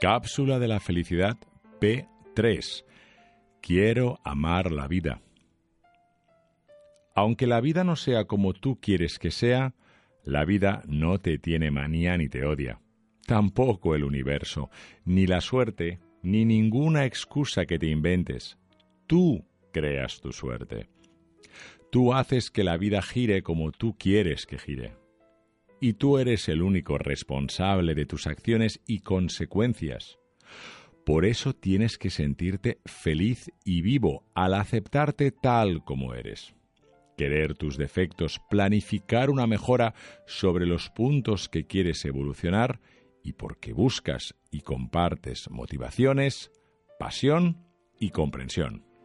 Cápsula de la felicidad P3. Quiero amar la vida. Aunque la vida no sea como tú quieres que sea, la vida no te tiene manía ni te odia. Tampoco el universo, ni la suerte, ni ninguna excusa que te inventes. Tú creas tu suerte. Tú haces que la vida gire como tú quieres que gire y tú eres el único responsable de tus acciones y consecuencias. Por eso tienes que sentirte feliz y vivo al aceptarte tal como eres. Querer tus defectos, planificar una mejora sobre los puntos que quieres evolucionar y porque buscas y compartes motivaciones, pasión y comprensión.